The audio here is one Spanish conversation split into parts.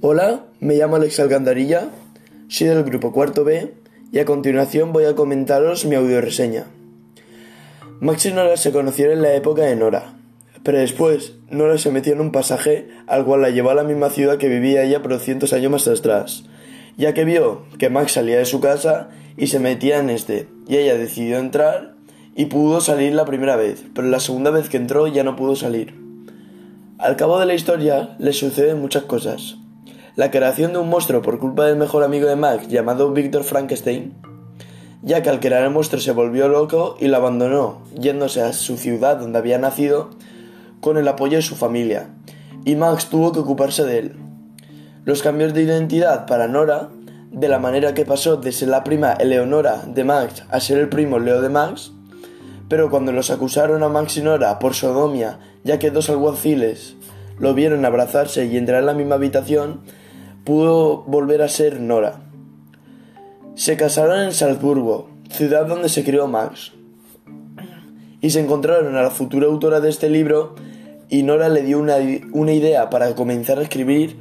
Hola, me llamo Alex Alcandarilla, soy del grupo Cuarto B y a continuación voy a comentaros mi audioreseña. Max y Nora se conocieron en la época de Nora, pero después Nora se metió en un pasaje al cual la llevó a la misma ciudad que vivía ella por cientos años más atrás, ya que vio que Max salía de su casa y se metía en este, y ella decidió entrar y pudo salir la primera vez, pero la segunda vez que entró ya no pudo salir. Al cabo de la historia le suceden muchas cosas, la creación de un monstruo por culpa del mejor amigo de Max llamado Víctor Frankenstein, ya que al crear el monstruo se volvió loco y lo abandonó, yéndose a su ciudad donde había nacido con el apoyo de su familia, y Max tuvo que ocuparse de él. Los cambios de identidad para Nora, de la manera que pasó de ser la prima Eleonora de Max a ser el primo Leo de Max, pero cuando los acusaron a Max y Nora por sodomia, ya que dos alguaciles lo vieron abrazarse y entrar en la misma habitación, pudo volver a ser Nora. Se casaron en Salzburgo, ciudad donde se crió Max, y se encontraron a la futura autora de este libro y Nora le dio una, una, idea para comenzar a escribir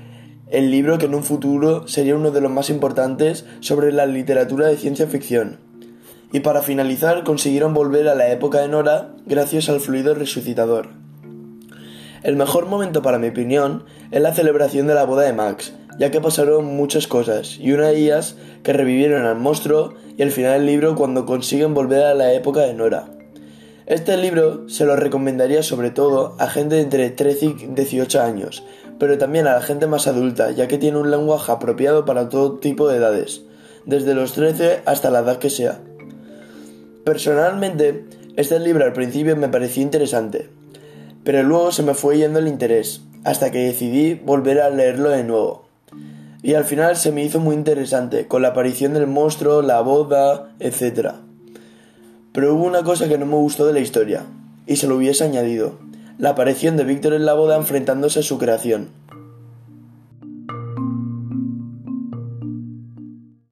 el libro que en un futuro sería uno de los más importantes sobre la literatura de ciencia ficción. Y para finalizar consiguieron volver a la época de Nora gracias al fluido resucitador. El mejor momento para mi opinión es la celebración de la boda de Max, ya que pasaron muchas cosas, y una de ellas que revivieron al monstruo y al final del libro cuando consiguen volver a la época de Nora. Este libro se lo recomendaría sobre todo a gente de entre 13 y 18 años, pero también a la gente más adulta, ya que tiene un lenguaje apropiado para todo tipo de edades, desde los 13 hasta la edad que sea. Personalmente, este libro al principio me pareció interesante, pero luego se me fue yendo el interés, hasta que decidí volver a leerlo de nuevo. Y al final se me hizo muy interesante, con la aparición del monstruo, la boda, etc. Pero hubo una cosa que no me gustó de la historia, y se lo hubiese añadido, la aparición de Víctor en la boda enfrentándose a su creación.